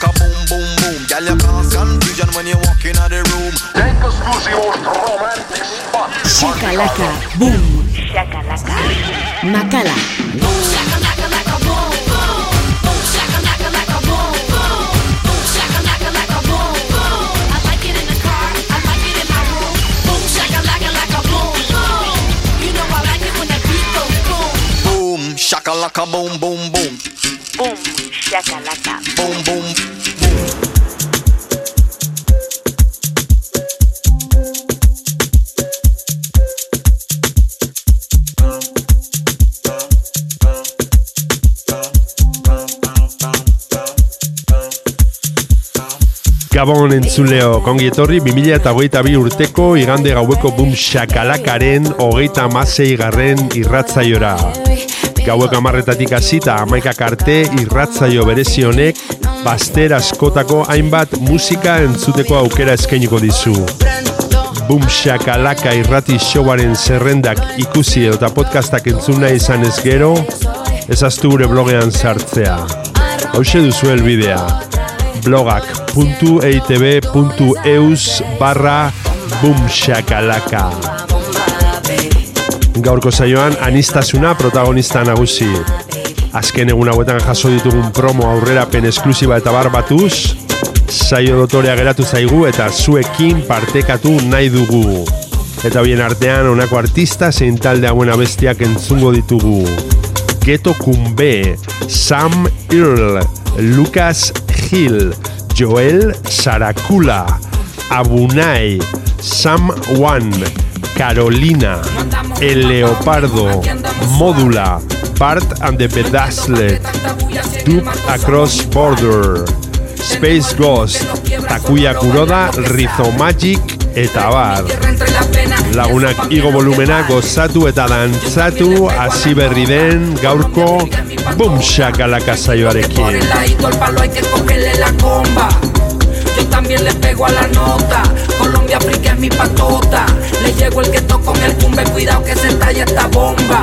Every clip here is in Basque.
boom boom Shakalaka, boom. Shakalaka. makala. Boom, shakalaka, laka, boom, boom. Boom, shakalaka, laka, boom, boom. Boom, shakalaka, laka, boom, boom. I like it in the car. I like it in my room. Boom, shakalaka, laka, boom, boom. You know I like it when that beat goes boom. Boom, shakalaka, boom, boom, boom. Boom, shakalaka. Boom, boom. Gabon entzuleo, kongi etorri 2008 urteko igande gaueko boom shakalakaren hogeita masei garren irratzaiora. Gaueko amarretatik hasita amaikak arte irratzaio berezionek baster askotako hainbat musika entzuteko aukera eskainiko dizu. Boom shakalaka irrati showaren zerrendak ikusi eta podcastak entzun nahi izan ez gero, ezaztu gure blogean sartzea. Hau duzu helbidea blogak.eitb.eus barra boomshakalaka Gaurko saioan anistasuna protagonista nagusi. Azken egun hauetan jaso ditugun promo aurrerapen esklusiba eta bar batuz, saio dotorea geratu zaigu eta zuekin partekatu nahi dugu. Eta bien artean honako artista zein talde hauen abestiak entzungo ditugu. Geto Kumbe, Sam Earl, Lucas Hill, Joel Saracula, Abunai, Sam One, Carolina, El Leopardo, Módula, Bart and the Bedazzled, Duke Across Border, Space Ghost, Takuya Kuroda, Rizomagic eta bar. Lagunak igo volumena gozatu eta dantzatu hasi berri den gaurko bumshakalaka saioarekin. Peladito al palo hay que cogerle la comba. Yo también le pego a la nota. Colombia África es mi patota. Le llego el gueto con el tumbe, cuidado que se estalla esta. Bomba.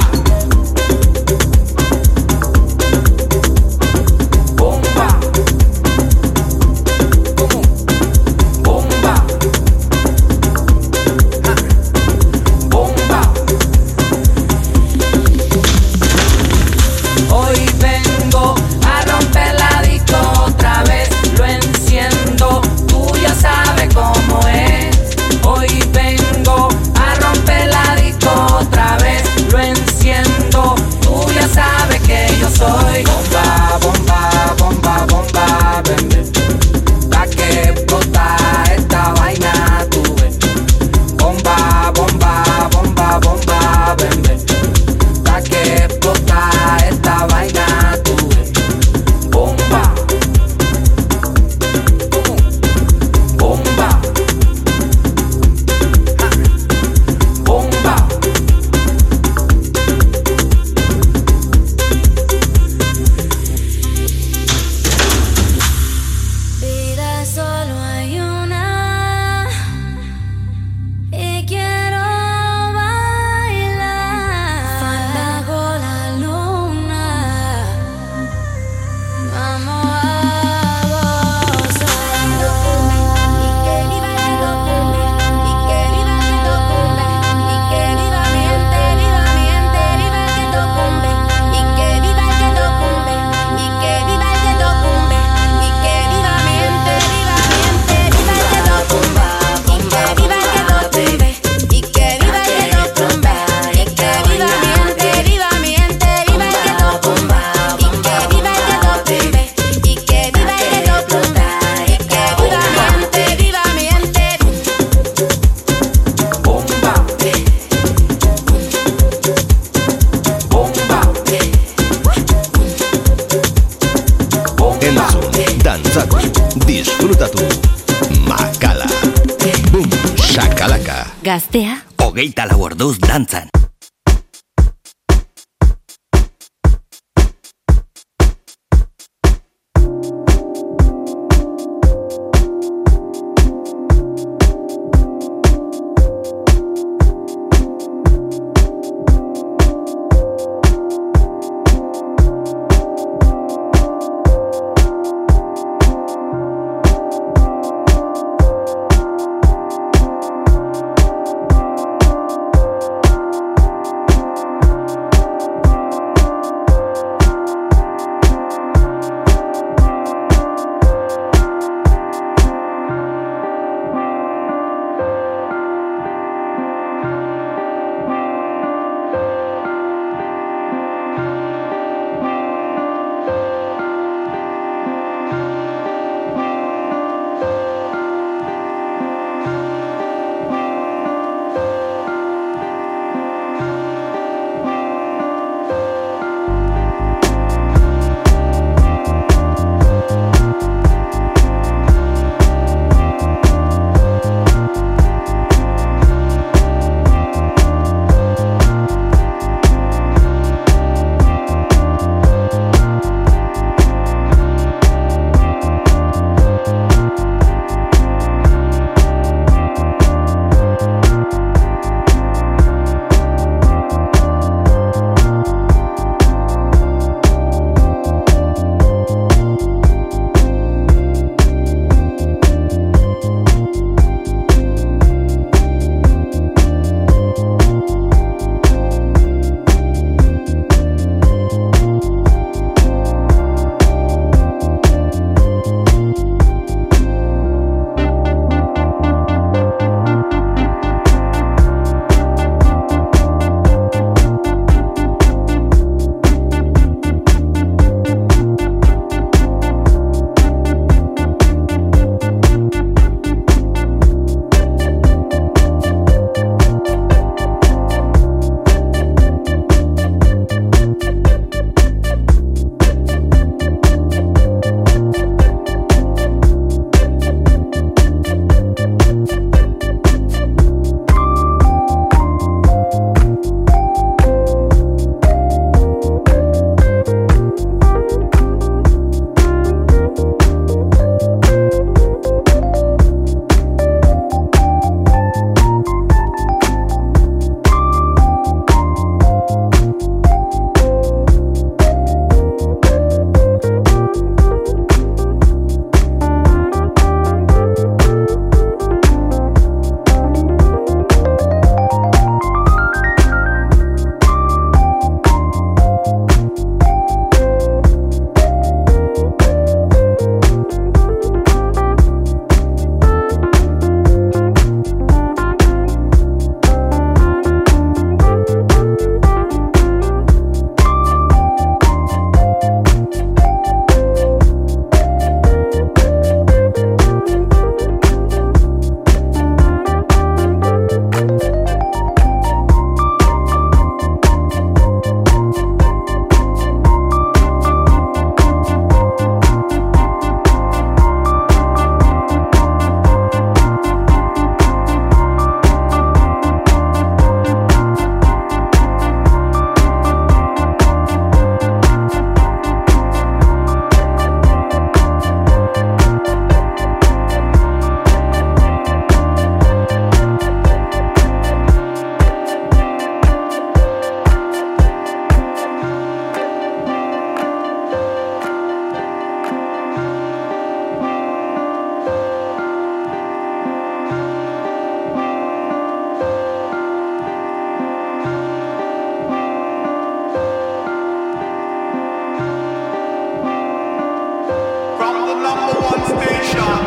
number one station.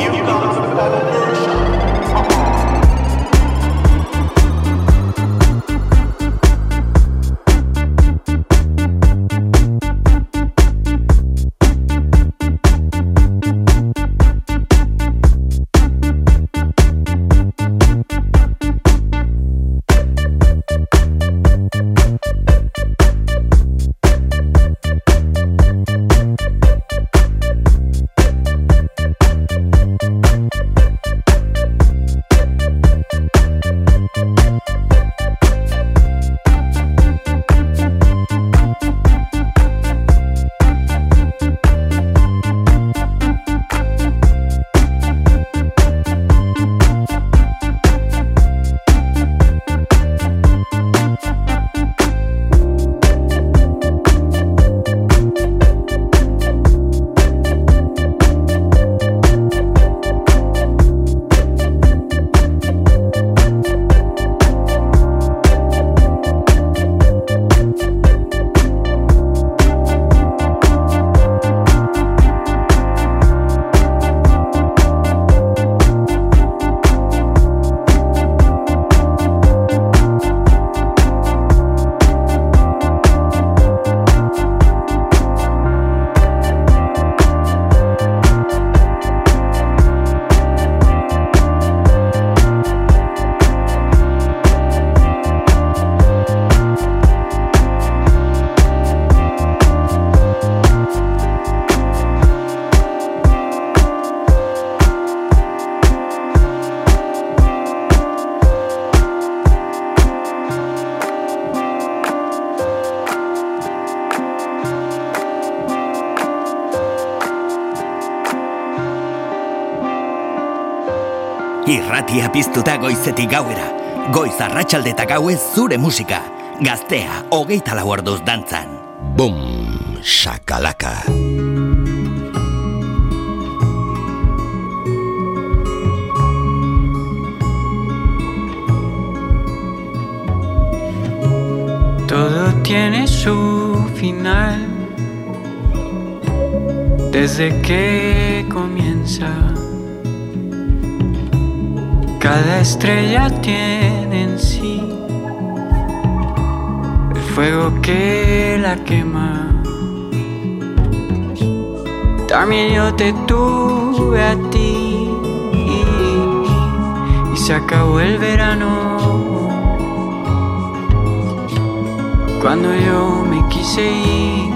You've got the power version. Irratia piztuta goizetik gauera. Goiz arratsalde eta gauez zure musika. Gaztea, hogeita lau orduz dantzan. Bum, shakalaka. Todo tiene su final desde que comienza. Cada estrella tiene en sí el fuego que la quema. También yo te tuve a ti y se acabó el verano. Cuando yo me quise ir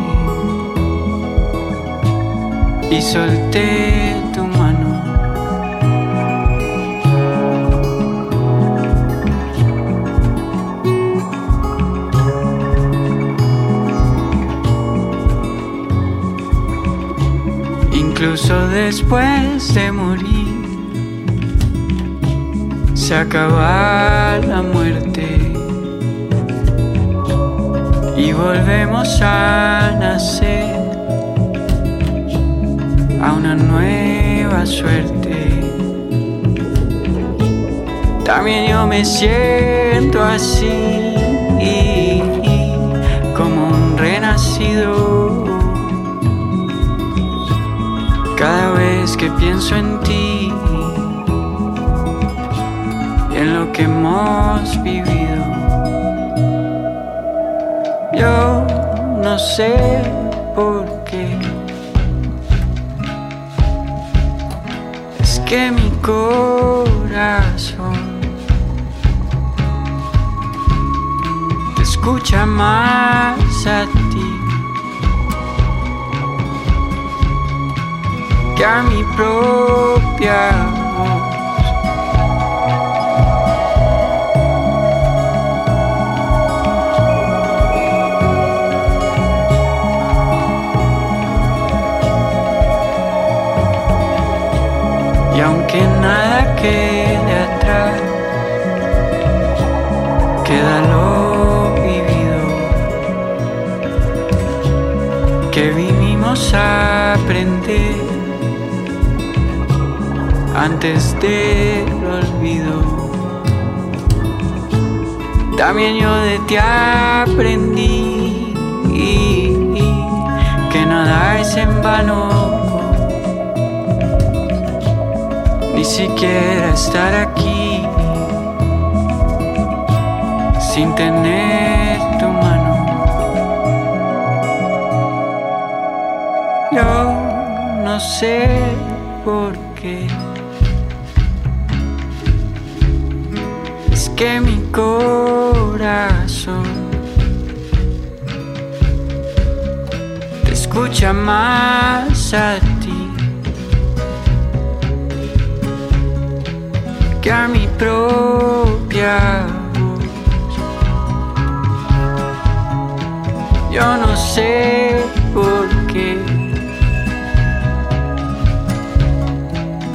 y solté Incluso después de morir, se acaba la muerte y volvemos a nacer a una nueva suerte. También yo me siento así, pienso en ti y en lo que hemos vivido, yo no sé por qué. Es que mi corazón te escucha más a ti que a mi propia antes del olvido. También yo de ti aprendí que nada es en vano ni siquiera estar aquí sin tener tu mano. Yo no sé por qué. Que mi corazón te escucha más a ti. que a mi propia voz. Yo no sé por qué.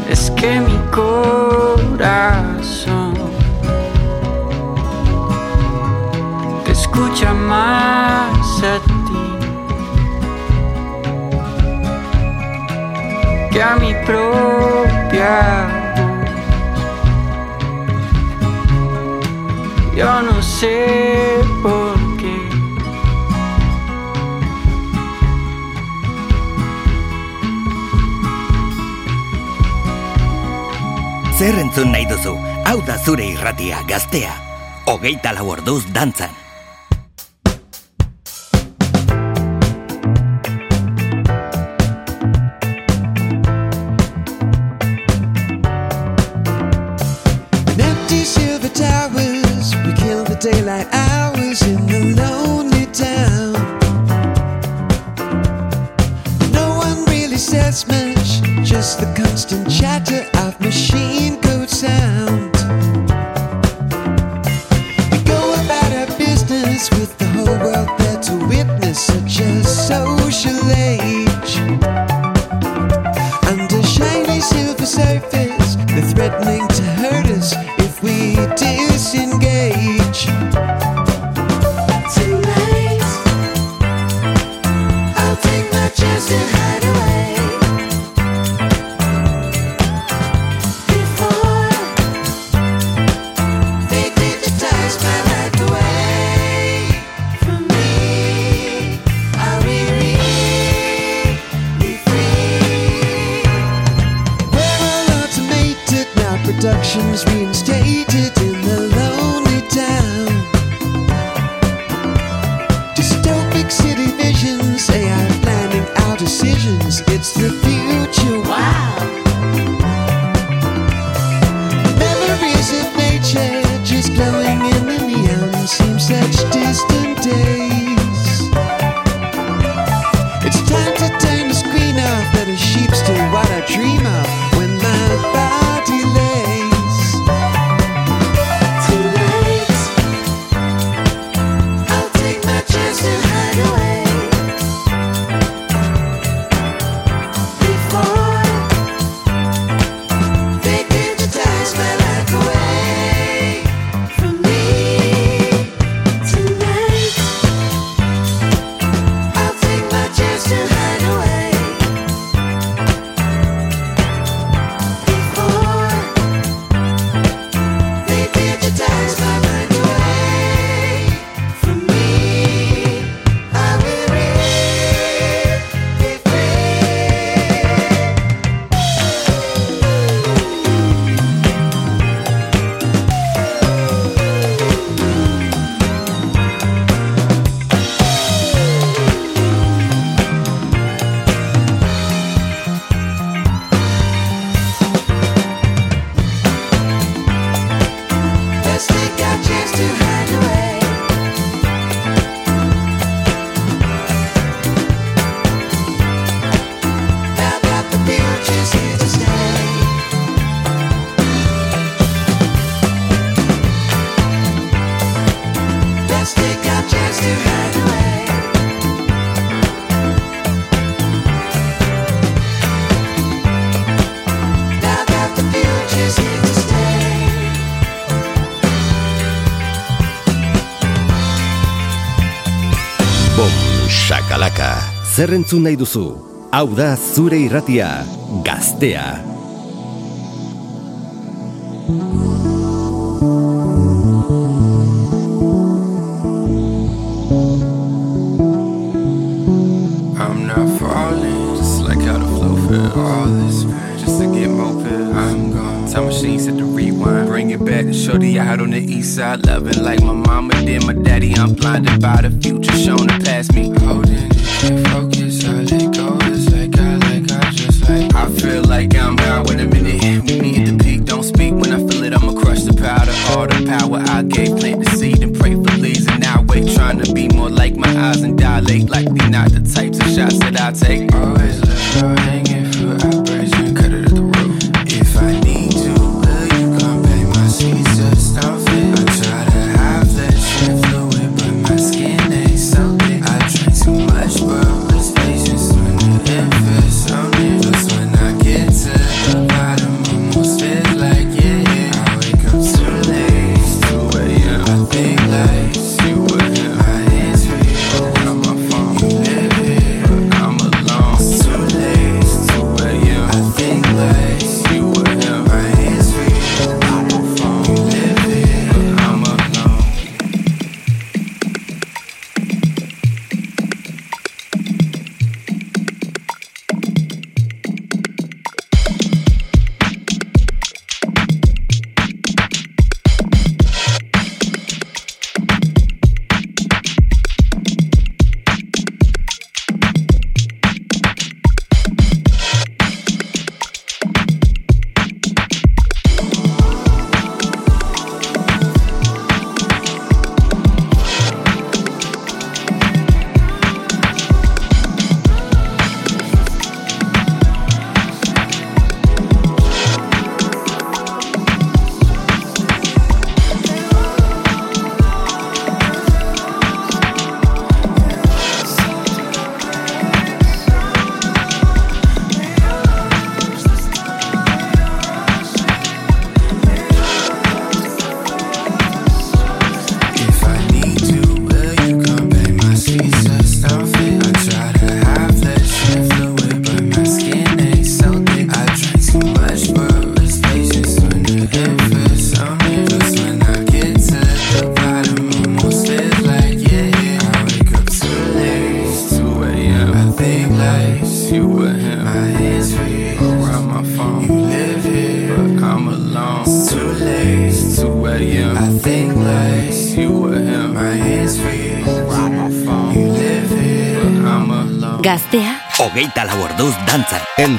Es que mi corazón que a mi propia voz. Yo no sé por qué. Zer entzun nahi duzu, hau da zure irratia gaztea. Hogeita lau orduz dantzan. passions reinstate zer entzun nahi duzu. Hau da zure irratia, gaztea. I'm not falling, just like how the flow fell. All this pain, just to get more pills. I'm gone. Time machine set to rewind. Bring it back, Show shorty out on the east side. Loving like my mama did my daddy. I'm blinded by the future shown the past me.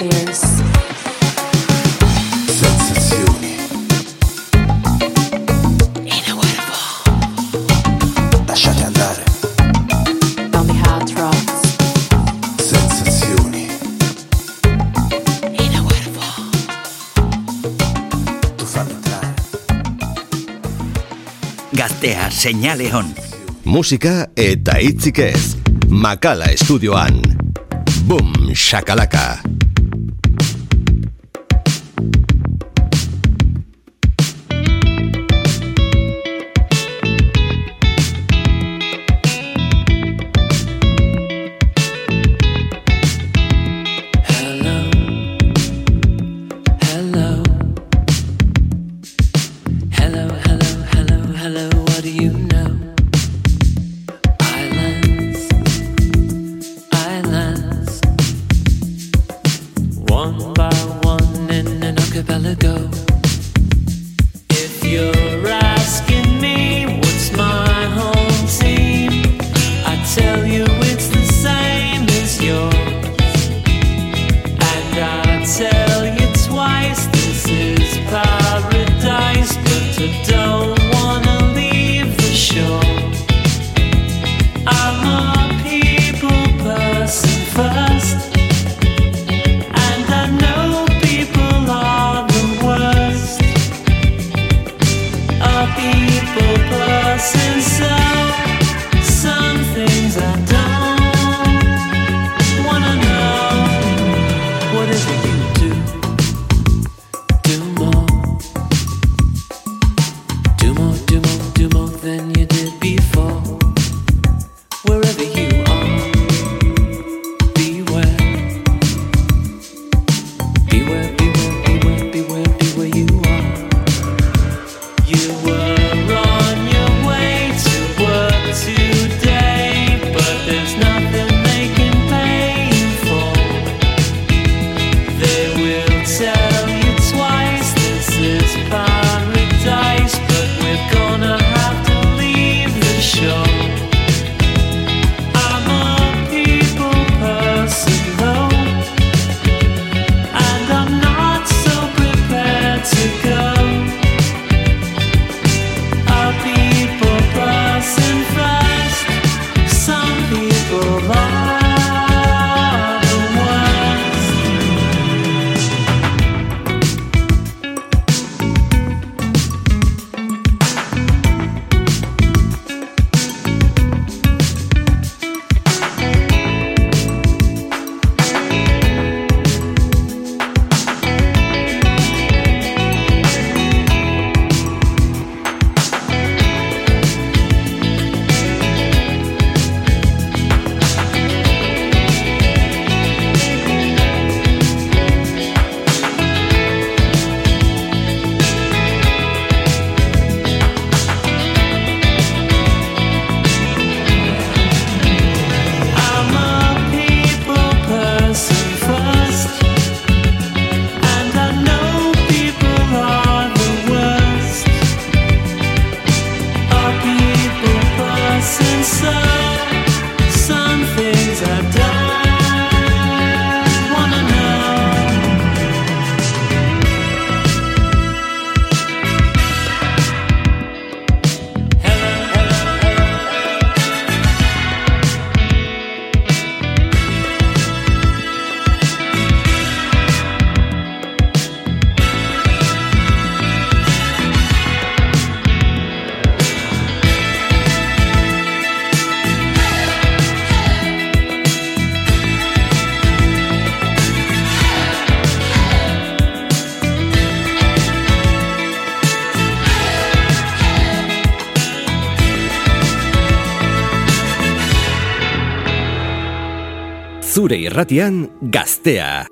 Disappears. Sensazioni. Inaudible. Lasciate andare. Tommy Hard Rocks. Sensazioni. Inaudible. Tu fanno entrare. Gaztea, seinale on. Musika eta hitzik ez. Makala estudioan. Boom, shakalaka. Zure irratian gaztea.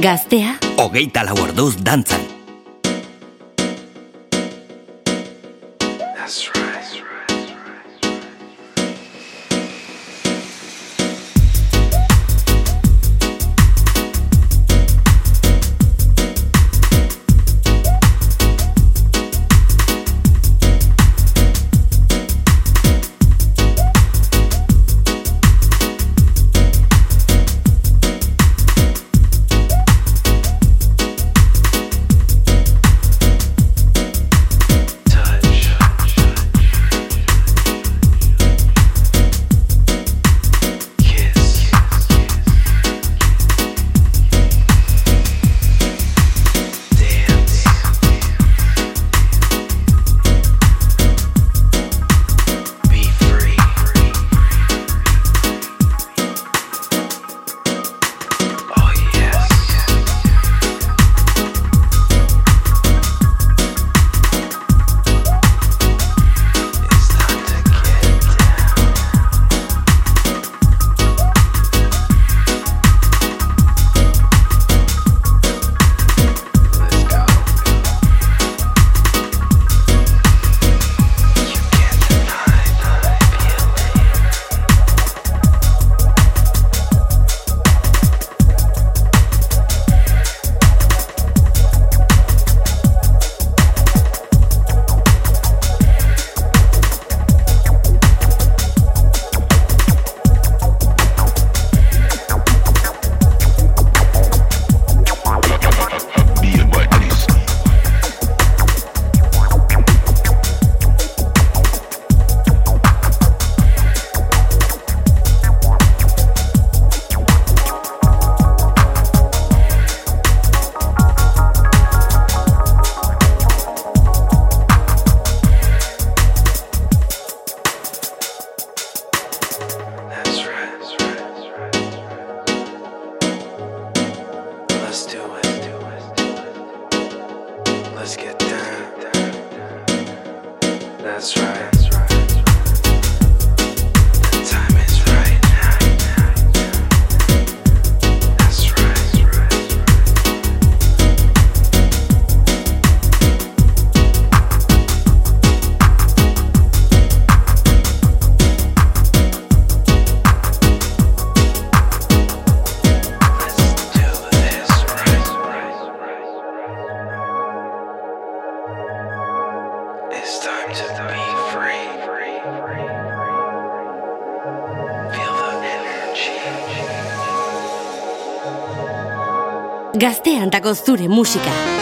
Gaztea. Hogeita lau orduz dantzan. Gazteantako zure musika.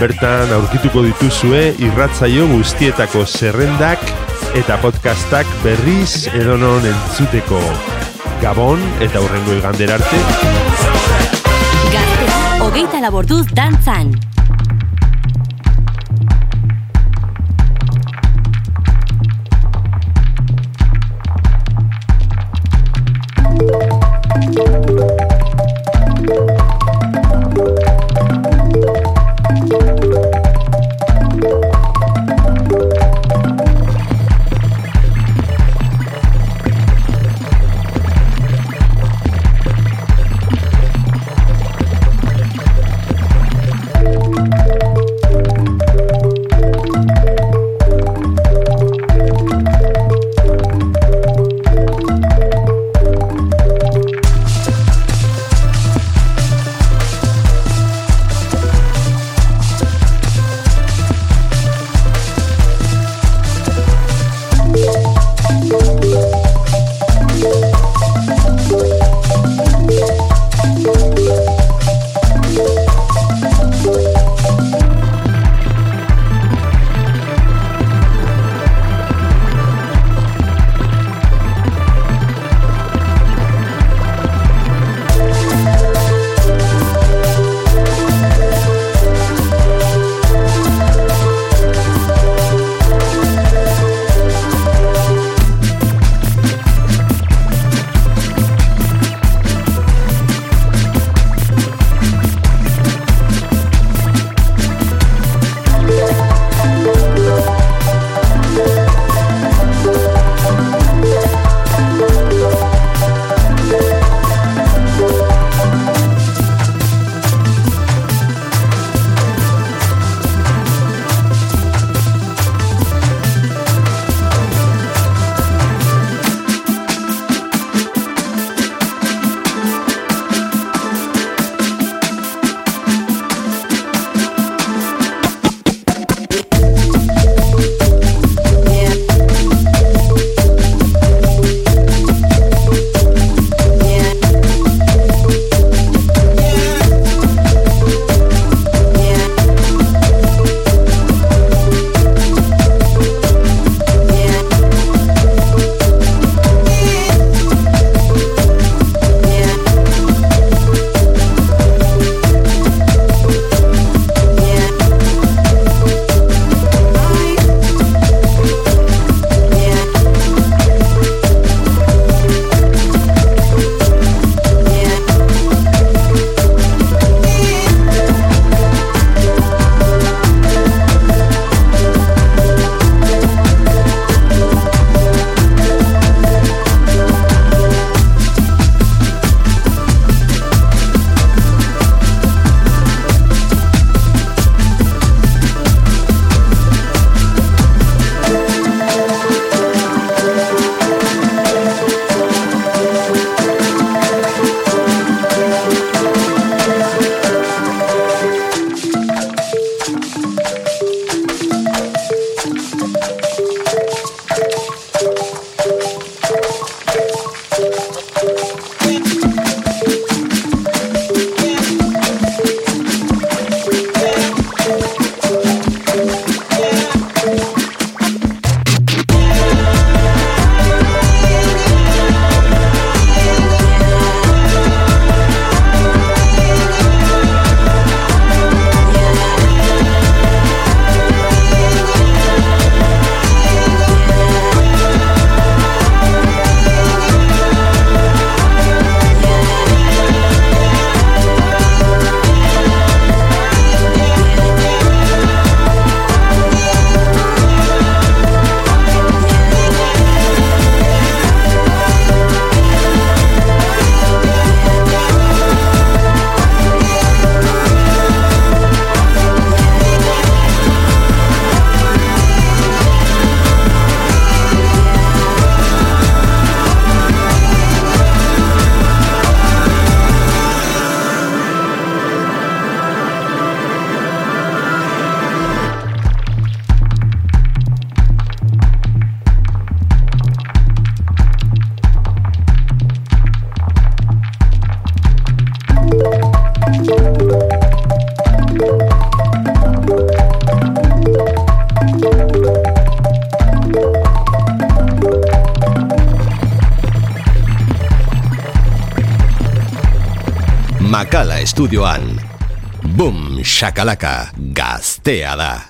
Bertan aurkituko dituzue irratzaio guztietako zerrendak eta podcastak berriz edonon entzuteko. Gabon eta hurrengo igander arte. Gaztea, hogeita laborduz dantzan. Thank estudioan. Boom, shakalaka, gaztea da.